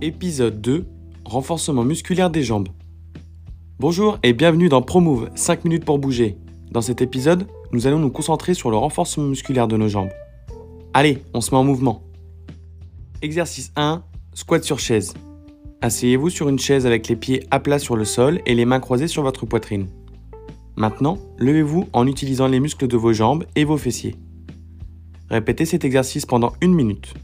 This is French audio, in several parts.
Épisode 2 Renforcement musculaire des jambes. Bonjour et bienvenue dans ProMove 5 minutes pour bouger. Dans cet épisode, nous allons nous concentrer sur le renforcement musculaire de nos jambes. Allez, on se met en mouvement. Exercice 1 Squat sur chaise. Asseyez-vous sur une chaise avec les pieds à plat sur le sol et les mains croisées sur votre poitrine. Maintenant, levez-vous en utilisant les muscles de vos jambes et vos fessiers. Répétez cet exercice pendant une minute.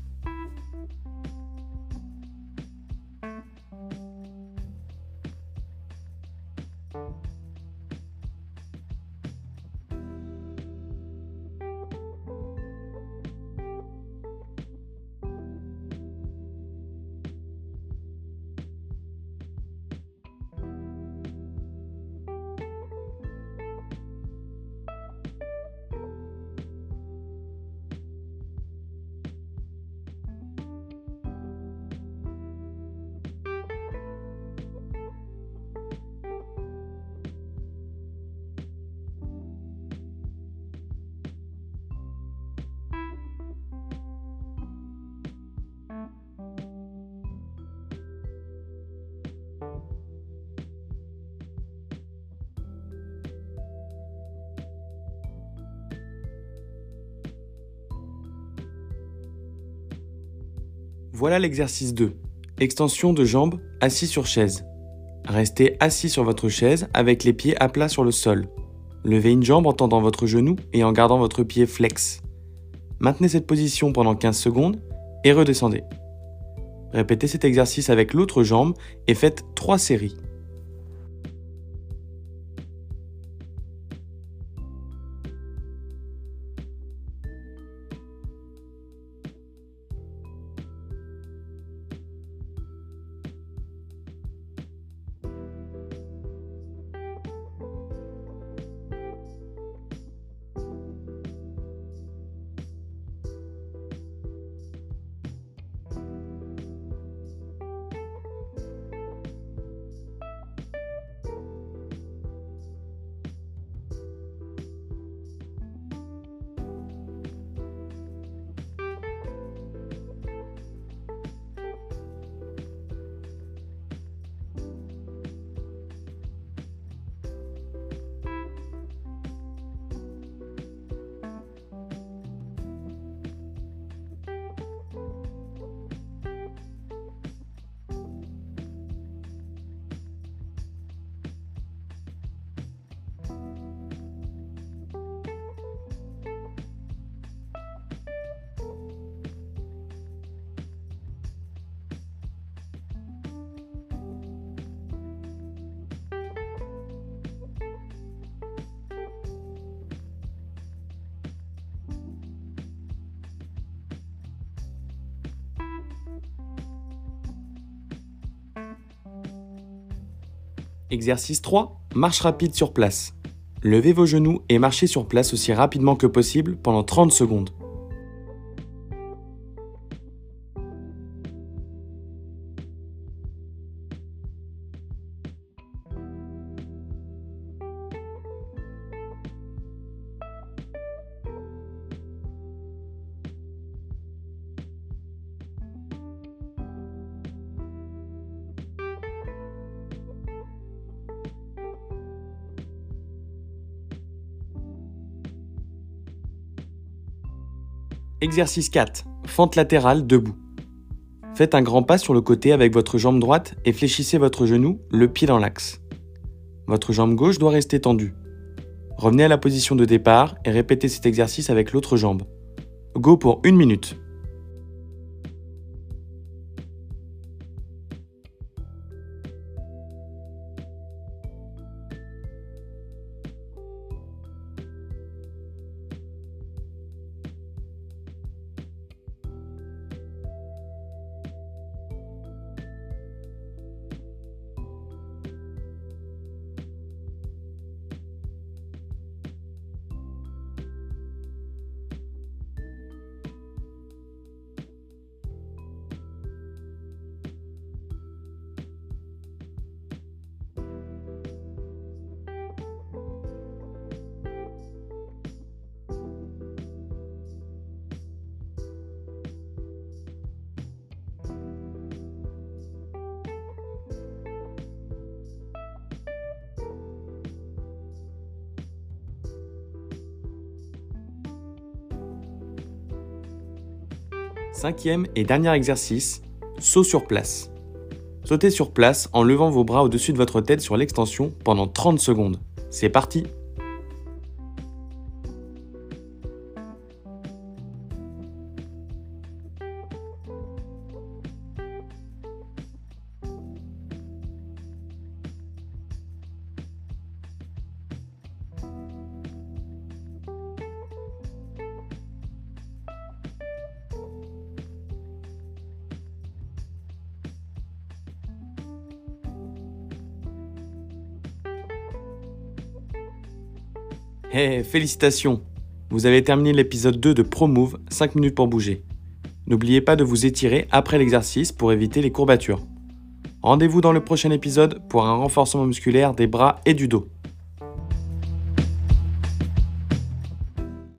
Voilà l'exercice 2. Extension de jambes assis sur chaise. Restez assis sur votre chaise avec les pieds à plat sur le sol. Levez une jambe en tendant votre genou et en gardant votre pied flex. Maintenez cette position pendant 15 secondes et redescendez. Répétez cet exercice avec l'autre jambe et faites 3 séries. Exercice 3. Marche rapide sur place. Levez vos genoux et marchez sur place aussi rapidement que possible pendant 30 secondes. Exercice 4. Fente latérale debout. Faites un grand pas sur le côté avec votre jambe droite et fléchissez votre genou, le pied dans l'axe. Votre jambe gauche doit rester tendue. Revenez à la position de départ et répétez cet exercice avec l'autre jambe. Go pour une minute. Cinquième et dernier exercice, saut sur place. Sautez sur place en levant vos bras au-dessus de votre tête sur l'extension pendant 30 secondes. C'est parti Hey, félicitations Vous avez terminé l'épisode 2 de ProMove 5 minutes pour bouger. N'oubliez pas de vous étirer après l'exercice pour éviter les courbatures. Rendez-vous dans le prochain épisode pour un renforcement musculaire des bras et du dos.